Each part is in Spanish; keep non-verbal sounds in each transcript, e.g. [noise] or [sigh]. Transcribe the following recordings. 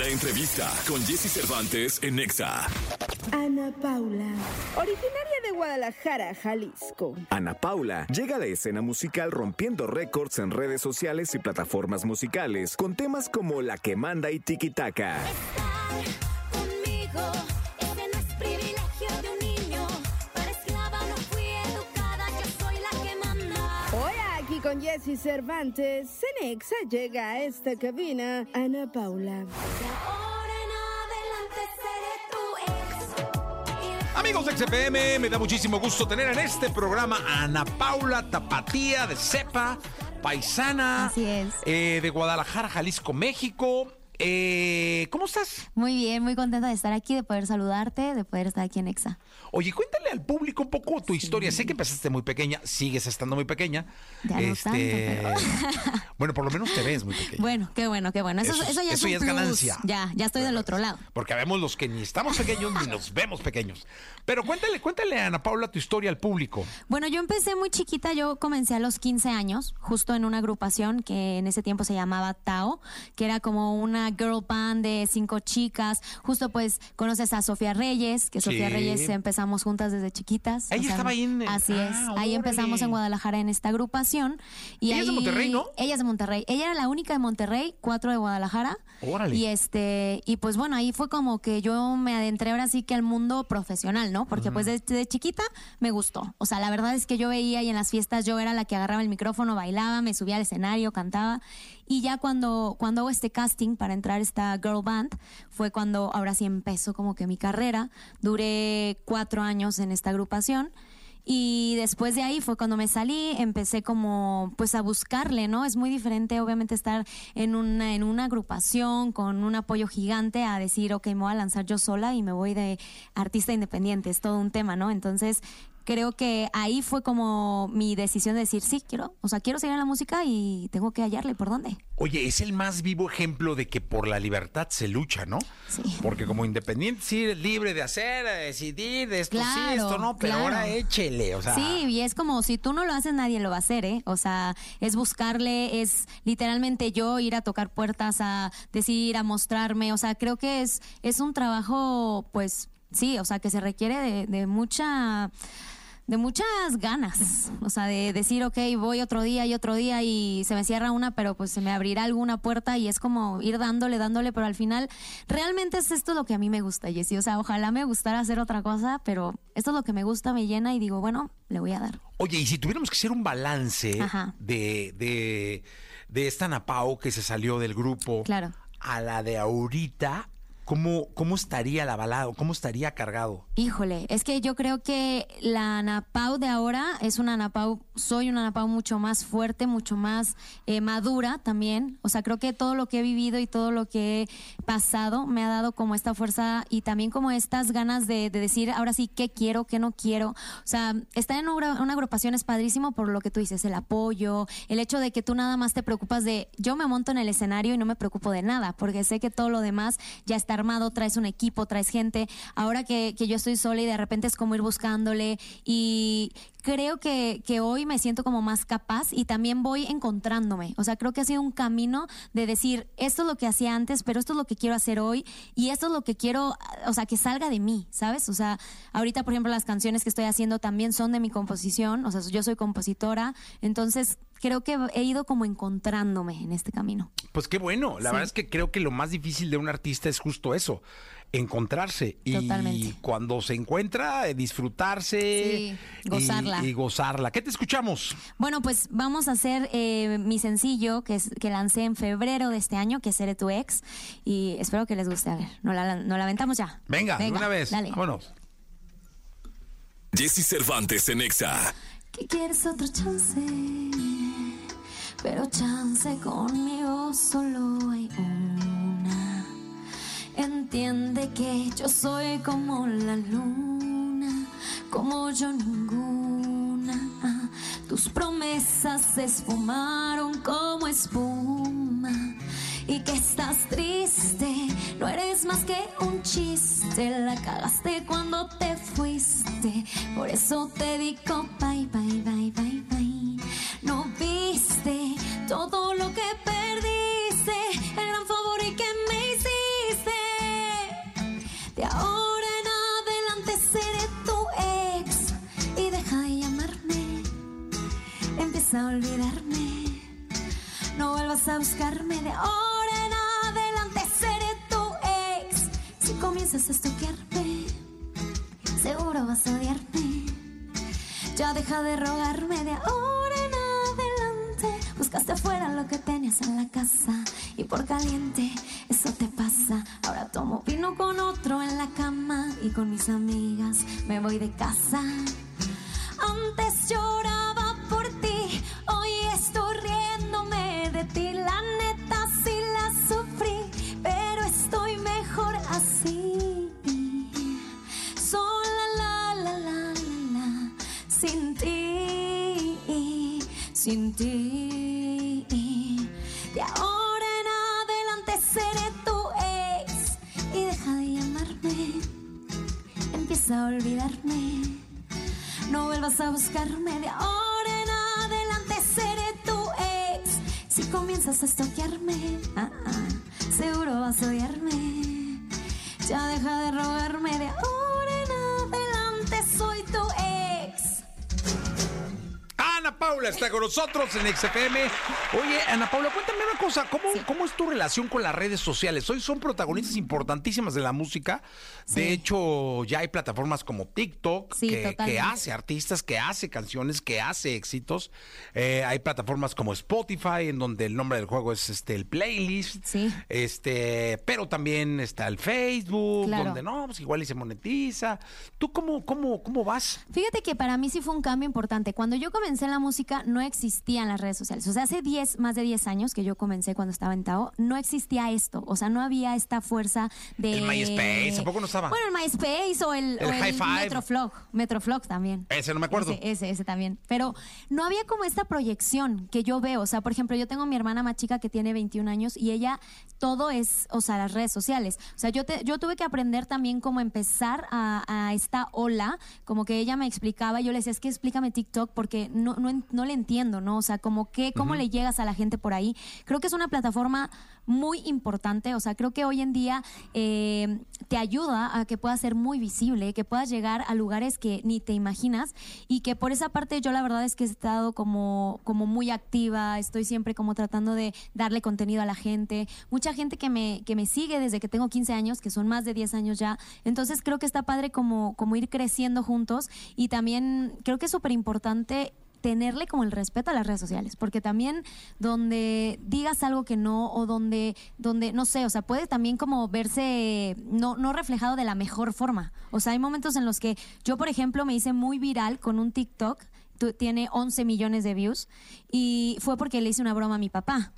La entrevista con Jesse Cervantes en Nexa. Ana Paula, originaria de Guadalajara, Jalisco. Ana Paula llega a la escena musical rompiendo récords en redes sociales y plataformas musicales con temas como La que manda y Tiki Taka. Con Jesse Cervantes, Cenexa llega a esta cabina, Ana Paula. Amigos de XFM, me da muchísimo gusto tener en este programa a Ana Paula Tapatía de Cepa, paisana. Así es. eh, de Guadalajara, Jalisco, México. Eh, ¿Cómo estás? Muy bien, muy contenta de estar aquí, de poder saludarte, de poder estar aquí en Exa. Oye, cuéntale al público un poco tu historia. Sé que empezaste muy pequeña, sigues estando muy pequeña. Este, Ya no [laughs] Bueno, por lo menos te ves muy pequeña. Bueno, qué bueno, qué bueno. Eso, Eso es- eso ya eso es ya es ganancia. Ya, ya estoy del otro lado. Porque vemos los que ni estamos pequeños ni nos vemos pequeños. Pero cuéntale, cuéntale a Ana Paula tu historia al público. Bueno, yo empecé muy chiquita, yo comencé a los 15 años, justo en una agrupación que en ese tiempo se llamaba Tao, que era como una girl band de cinco chicas. Justo pues conoces a Sofía Reyes, que Sofía. Reyes empezamos juntas desde chiquitas. Ella estaba ahí en- Así ah, es, ahí órale. empezamos en Guadalajara en esta agrupación. Y Ella es de ahí- Monterrey, ¿no? Ella es de Monterrey. Ella era la única de Monterrey, cuatro de Guadalajara. Órale. Y este, y pues bueno, ahí fue como que yo me adentré ahora sí que al mundo profesional, ¿no? Porque pues desde chiquita me gustó. O sea, la verdad es que yo veía y en las fiestas yo era la que agarraba el micrófono, bailaba, me subía al escenario, cantaba. Y ya cuando, cuando hago este casting para entrar a esta girl band, fue cuando ahora sí empezó como que mi carrera. Duré cuatro años en esta agrupación. Y después de ahí fue cuando me salí, empecé como pues a buscarle, ¿no? Es muy diferente obviamente estar en una, en una agrupación con un apoyo gigante a decir, ok, me voy a lanzar yo sola y me voy de artista independiente, es todo un tema, ¿no? Entonces creo que ahí fue como mi decisión de decir, sí, quiero, o sea, quiero seguir en la música y tengo que hallarle por dónde. Oye, es el más vivo ejemplo de que por la libertad se lucha, ¿no? Sí. Porque como independiente sí eres libre de hacer, de decidir, de esto sí, esto no, pero claro. ahora échele, o sea. Sí, y es como si tú no lo haces, nadie lo va a hacer, ¿eh? O sea, es buscarle, es literalmente yo ir a tocar puertas, a decir, a mostrarme. O sea, creo que es, es un trabajo, pues, sí, o sea, que se requiere de, de mucha de muchas ganas, o sea, de decir, ok, voy otro día y otro día y se me cierra una, pero pues se me abrirá alguna puerta y es como ir dándole, dándole, pero al final realmente es esto lo que a mí me gusta, Jessy, o sea, ojalá me gustara hacer otra cosa, pero esto es lo que me gusta, me llena y digo, bueno, le voy a dar. Oye, y si tuviéramos que hacer un balance Ajá. de, de, de esta Napao que se salió del grupo Claro. a la de ahorita, ¿cómo, cómo estaría la balada? ¿Cómo estaría cargado? Híjole, es que yo creo que la Anapau de ahora es una Anapau, soy una Anapau mucho más fuerte, mucho más eh, madura también. O sea, creo que todo lo que he vivido y todo lo que he pasado me ha dado como esta fuerza y también como estas ganas de, de decir ahora sí qué quiero, qué no quiero. O sea, estar en una agrupación es padrísimo por lo que tú dices, el apoyo, el hecho de que tú nada más te preocupas de yo me monto en el escenario y no me preocupo de nada, porque sé que todo lo demás ya está traes un equipo, traes gente. Ahora que, que yo estoy sola y de repente es como ir buscándole y creo que, que hoy me siento como más capaz y también voy encontrándome. O sea, creo que ha sido un camino de decir, esto es lo que hacía antes, pero esto es lo que quiero hacer hoy y esto es lo que quiero, o sea, que salga de mí, ¿sabes? O sea, ahorita, por ejemplo, las canciones que estoy haciendo también son de mi composición, o sea, yo soy compositora, entonces creo que he ido como encontrándome en este camino. Pues qué bueno. La Sí. verdad es que creo que lo más difícil de un artista es justo eso, encontrarse. Y Totalmente. cuando se encuentra, eh, disfrutarse Sí, gozarla. Y, y gozarla. ¿Qué te escuchamos? Bueno, pues vamos a hacer eh, mi sencillo que, es, que lancé en febrero de este año, que es Seré tu ex. Y espero que les guste. A ver, nos la, nos la aventamos ya. Venga, de una vez. Dale. Vámonos. Jesse Cervantes en Exa. Que quieres otro chance, pero chance conmigo solo hay una. Entiende que yo soy como la luna, como yo ninguna. Tus promesas se esfumaron como espuma. Y que estás triste, no eres más que un chiste. La cagaste cuando te fuiste. Por eso te digo bye, bye, bye, bye, bye todo lo que perdiste, el gran favor y que me hiciste. De ahora en adelante seré tu ex y deja de llamarme, empieza a olvidarme. No vuelvas a buscarme de ahora en adelante seré tu ex. Si comienzas a estoquearme, seguro vas a odiarme. Ya deja de rogarme de ahora. Buscaste afuera lo que tenías en la casa y por caliente eso te pasa. Ahora tomo vino con otro en la cama y con mis amigas me voy de casa. Antes lloraba por ti, hoy estoy riéndome de ti. La neta sí la sufrí, pero estoy mejor así. Sola la la la la la, sin ti, sin ti. A olvidarme. No vuelvas a buscarme de ahora en adelante seré tu ex. Si comienzas a estoquearme, ah, ah, seguro vas a odiarme. Ya deja de rogarme de ahora Paula está con nosotros en XFM. Oye, Ana Paula, cuéntame una cosa. ¿Cómo, ¿Cómo es tu relación con las redes sociales? Hoy son protagonistas importantísimas de la música. De hecho, ya hay plataformas como TikTok Sí, que, hace artistas, que hace canciones, que hace éxitos. Eh, hay plataformas como Spotify, en donde el nombre del juego es este el playlist. Sí. Este, pero también está el Facebook, Claro. donde no, pues igual y se monetiza. ¿Tú cómo, cómo, cómo vas? Fíjate que para mí sí fue un cambio importante. Cuando yo comencé en la música no existían las redes sociales. O sea, hace 10, más de 10 años que yo comencé cuando estaba en Tao, no existía esto. O sea, no había esta fuerza de... El MySpace, ¿a poco no estaba? Bueno, el MySpace o el, El o Five. Metroflog. Metroflog también. Ese no me acuerdo. Ese, ese, ese también. Pero no había como esta proyección que yo veo. O sea, por ejemplo, yo tengo mi hermana más chica que tiene 21 años y ella todo es, o sea, las redes sociales. O sea, yo, te- yo tuve que aprender también cómo empezar a, a esta ola, como que ella me explicaba, yo le decía, es que explícame TikTok porque no, no, no le entiendo, ¿no? O sea, como que, cómo le llegas a la gente por ahí. Creo que es una plataforma muy importante, o sea, creo que hoy en día eh, te ayuda a que puedas ser muy visible, que puedas llegar a lugares que ni te imaginas y que por esa parte yo la verdad es que he estado como, como muy activa, estoy siempre como tratando de darle contenido a la gente, mucha gente que me, que me sigue desde que tengo 15 años, que son más de 10 años ya, entonces creo que está padre como, como ir creciendo juntos y también creo que es súper importante tenerle como el respeto a las redes sociales, porque también donde digas algo que no o donde donde no sé, o sea, puede también como verse no no reflejado de la mejor forma. O sea, hay momentos en los que yo, por ejemplo, me hice muy viral con un TikTok, tiene 11 millones de views y fue porque le hice una broma a mi papá.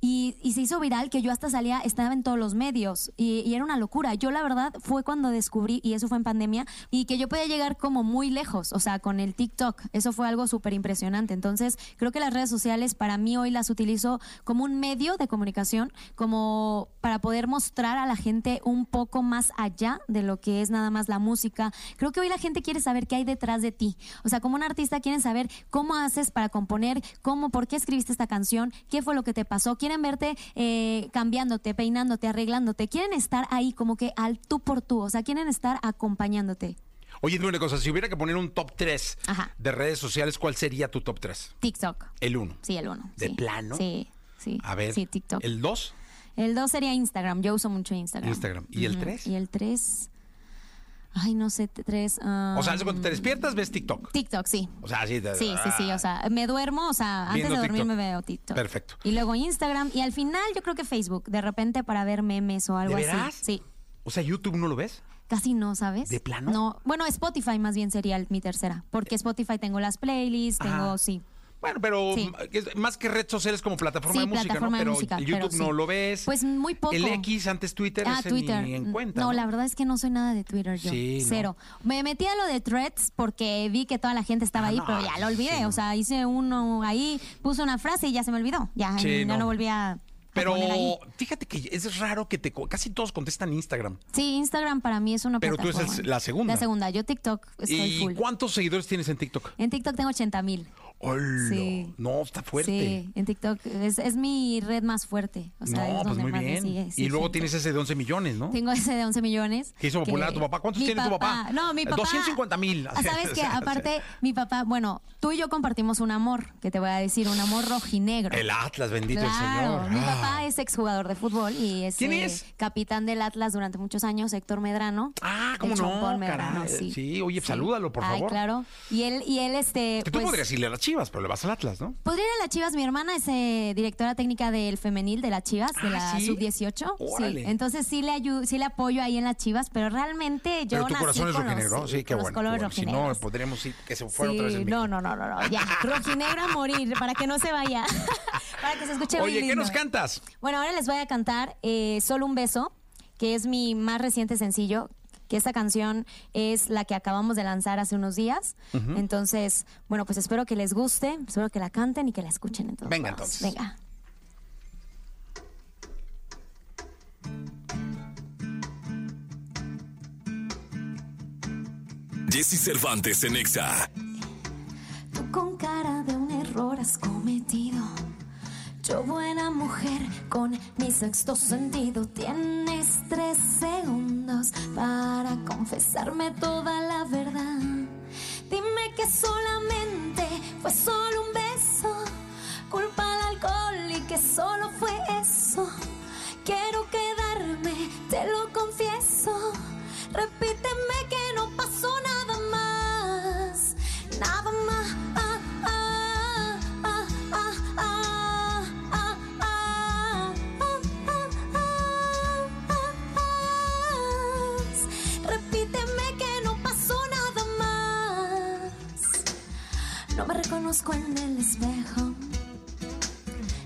Y, y se hizo viral que yo hasta salía, estaba en todos los medios y, y era una locura. Yo la verdad fue cuando descubrí, y eso fue en pandemia, y que yo podía llegar como muy lejos, o sea, con el TikTok. Eso fue algo súper impresionante. Entonces, creo que las redes sociales para mí hoy las utilizo como un medio de comunicación, como para poder mostrar a la gente un poco más allá de lo que es nada más la música. Creo que hoy la gente quiere saber qué hay detrás de ti. O sea, como un artista quieren saber cómo haces para componer, cómo, por qué escribiste esta canción, qué fue lo que te pasó. Quieren verte eh, cambiándote, peinándote, arreglándote. Quieren estar ahí como que al tú por tú. O sea, quieren estar acompañándote. Oye, dime una cosa, si hubiera que poner un top 3 Ajá. de redes sociales, ¿cuál sería tu top 3? TikTok. El 1. Sí, el uno. ¿De sí. plano? Sí, sí. A ver, Sí, TikTok. ¿el 2? El 2 sería Instagram. Yo uso mucho Instagram. Instagram. ¿Y el Ujú. tres? Y el 3. Ay, no sé, 3. O sea, cuando te despiertas ves TikTok. TikTok, sí. O sea, así de- Sí, sí, sí. O sea, me duermo, o sea, antes de dormir TikTok. me veo TikTok. Perfecto. Y luego Instagram. Y al final yo creo que Facebook, de repente para ver memes o algo ¿De veras? así. Sí. O sea, YouTube no lo ves. Casi no, ¿sabes? ¿De plano? No. Bueno, Spotify más bien sería mi tercera. Porque Spotify tengo las playlists, tengo, Ajá. sí. Bueno, pero Sí. más que red social es como plataforma Sí, de música, plataforma ¿no? de Pero música, el pero YouTube sí. no lo ves. Pues muy poco. El X, antes Twitter, Ah, ese Twitter. ni en cuenta. No, la verdad es que no soy nada de Twitter yo. No. Cero. Me metí a lo de Threads porque vi que toda la gente estaba Ah, ahí, no, pero ya lo olvidé. O sea, hice uno ahí, puse una frase y ya se me olvidó. Ya, no. volví a, Pero fíjate que es raro que te casi todos contestan Instagram. Sí, Instagram para mí es una Pero tú eres la segunda. La segunda. Yo TikTok estoy ¿Y full. cuántos seguidores tienes en TikTok? En TikTok tengo 80 mil. Hola. Sí. No, está fuerte. Sí, en TikTok es, es mi red más fuerte. O sea, no, es pues muy bien. sigue, sí, y luego sí. tienes ese de 11 millones, ¿no? Tengo ese de 11 millones. Que hizo popular a tu papá. ¿Cuántos Mi tiene tu papá? No, mi papá. 250 mil. Ah, ¿Sabes [laughs] qué? Aparte, mi papá, bueno, tú y yo compartimos un amor, que te voy a decir, un amor rojinegro. El Atlas, bendito el Señor. mi Ah. papá es exjugador de fútbol y es, ¿Quién eh, es? capitán del Atlas durante muchos años, Héctor Medrano. Ah, ¿cómo no? Medrano, sí. Sí, oye, salúdalo, por Ay, favor. claro. Y él, y él, este. Que tú pues, podrías irle a las chivas, pero le vas al Atlas, ¿no? Podría ir a las Chivas, mi hermana es eh, directora técnica del femenil de las Chivas, de Ah, la ¿sí? sub-18. Órale. Sí, entonces sí le ayu- sí le apoyo ahí en las Chivas, pero realmente yo pero tu nací corazón es los- rojinegro, sí, qué los bueno. bueno. Si no, podríamos ir que se fuera otra vez no, no, no, no, no, ya, [laughs] rojinegro a morir, para que no se vaya, [laughs] para que se escuche muy Oye, ¿qué lindo. nos cantas? Bueno, ahora les voy a cantar eh, Solo un beso, que es mi más reciente sencillo, que esta canción es la que acabamos de lanzar hace unos días. Entonces, bueno, pues espero que les guste, espero que la canten y que la escuchen en todos Venga, lados. entonces. Venga. Jesse Cervantes en Exa. Tú con cara de un error has cometido. Yo buena mujer con mi sexto sentido. Tienes tres segundos para confesarme toda la verdad. Dime que solamente fue solo Reconozco en el espejo.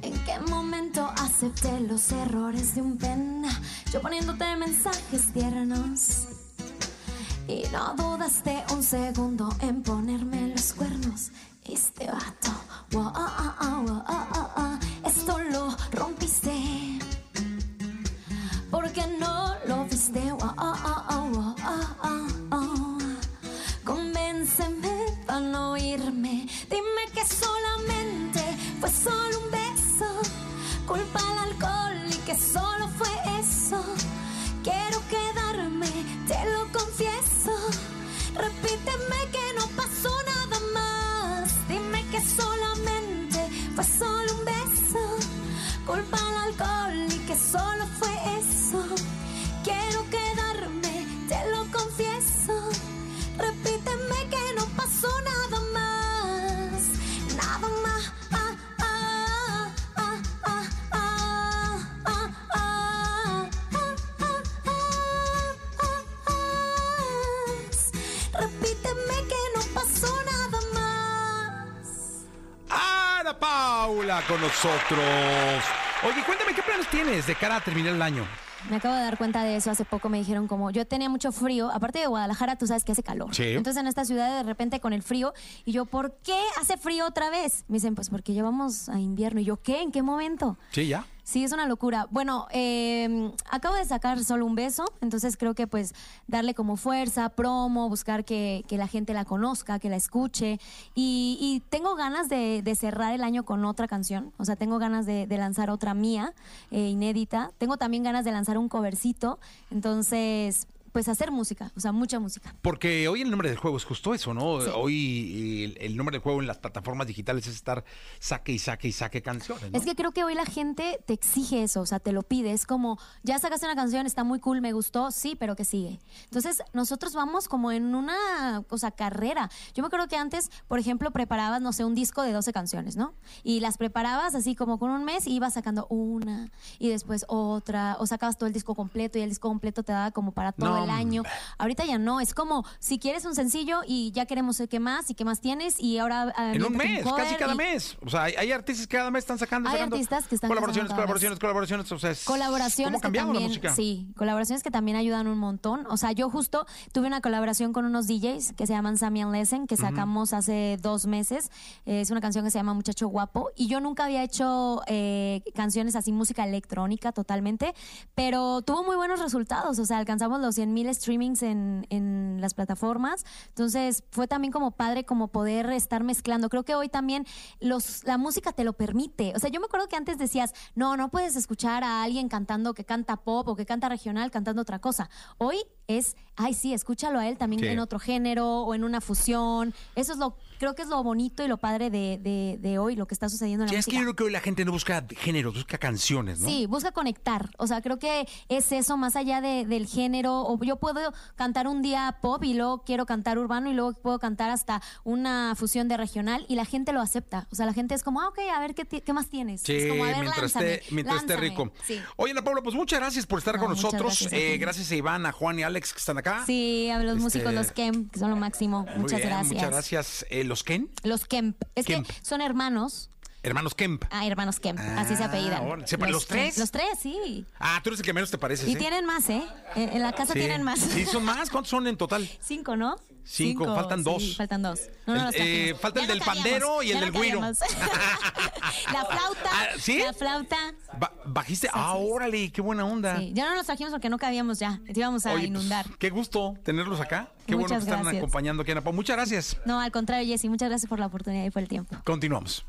¿En qué momento acepté los errores de un pena? Yo poniéndote mensajes tiernos. Y no dudaste un segundo en ponerme los cuernos. Este Paula con nosotros. Oye, cuéntame, ¿qué planes tienes de cara a terminar el año? Me acabo de dar cuenta de eso. Hace poco me dijeron como yo tenía mucho frío. Aparte de Guadalajara, tú sabes que hace calor. Sí. Entonces en esta ciudad de repente con el frío. Y yo, ¿por qué hace frío otra vez? Me dicen, pues porque llevamos a invierno. Y yo, ¿qué? ¿En qué momento? Sí, ya. Sí, es una locura. Bueno, eh, acabo de sacar solo un beso, entonces creo que pues darle como fuerza, promo, buscar que, que la gente la conozca, que la escuche. Y, y tengo ganas de, de cerrar el año con otra canción, o sea, tengo ganas de, lanzar otra mía, eh, inédita. Tengo también ganas de lanzar un covercito, entonces pues hacer música, o sea, mucha música. Porque hoy el nombre del juego es justo eso, ¿no? Sí. Hoy el, el nombre del juego en las plataformas digitales es estar saque y saque y saque canciones. ¿no? Es que creo que hoy la gente te exige eso, o sea, te lo pide. Es como, ya sacaste una canción, está muy cool, me gustó, sí, pero que sigue. Entonces, nosotros vamos como en una cosa carrera. Yo me acuerdo que antes, por ejemplo, preparabas, no sé, un disco de 12 canciones, ¿no? Y las preparabas así como con un mes y ibas sacando una y después otra, o sacabas todo el disco completo y el disco completo te daba como para todo No, el año. Ahorita ya no, es como si quieres un sencillo y ya queremos qué más y qué más tienes y ahora... ah, En un mes, casi cada y- mes. O sea, hay, hay artistas que cada mes están sacando. Hay sacando artistas que están Colaboraciones, colaboraciones, colaboraciones. O sea, es- Colaboraciones ¿Cómo que también, la música? sí, colaboraciones que también ayudan un montón. O sea, yo justo tuve una colaboración con unos DJs que se llaman Sammy and Lesson, que sacamos hace dos meses. Eh, es una canción que se llama Muchacho Guapo. Y yo nunca había hecho eh, canciones así, música electrónica totalmente, pero tuvo muy buenos resultados. O sea, alcanzamos los 100 mil streamings en, en las plataformas. Entonces fue también como padre como poder estar mezclando. Creo que hoy también los, la música te lo permite. O sea, yo me acuerdo que antes decías, no, no puedes escuchar a alguien cantando que canta pop o que canta regional cantando otra cosa. Hoy es, ay sí, escúchalo a él también Sí. en otro género o en una fusión. Eso es lo, creo que es lo bonito y lo padre de, de- de hoy, lo que está sucediendo en la Sí, es que música. yo creo que hoy la gente no busca géneros, busca canciones, ¿no? Sí, busca conectar. O sea, creo que es eso, más allá de- del género. O yo puedo cantar un día pop y luego quiero cantar urbano y luego puedo cantar hasta una fusión de regional y la gente lo acepta. O sea, la gente es como, ah, ok, a ver qué, qué más tienes. Sí, es como, a ver, mientras, lánzame, esté, mientras esté rico. Sí. Oye, Ana Paula, pues muchas gracias por estar No, con nosotros. gracias a Eh, gracias a Iván, a Juan y Alex que están acá. Sí, a los Este, músicos, los Kemp, que son lo máximo. Muy Muchas bien, gracias. Muchas gracias. Eh, ¿Los Ken? Los Kemp. Es Kemp. que son hermanos. Hermanos Kemp. Ah, hermanos Kemp. así se Ah, apellidan. órale. ¿Se los tres? Los tres, sí. Ah, tú eres el que menos te pareces, Y ¿eh? tienen más, ¿eh? En en la casa Sí. tienen más. Sí, son más. ¿Cuántos son en total? Cinco, ¿no? Cinco, faltan sí, dos. faltan dos. No, no eh, trajimos. falta el del cabíamos, pandero y el del güiro. [laughs] la flauta. Ah, ¿sí? La flauta. Ba- ¿Bajiste? Ah, órale, qué buena onda. Sí, ya no los trajimos porque no cabíamos ya. Te íbamos a Oye, pues, inundar. qué gusto tenerlos acá. Qué bueno que Muchas están gracias. acompañando aquí, Ana Paula. Muchas gracias. No, al contrario, Jessy, muchas gracias por la oportunidad y por el tiempo. Continuamos.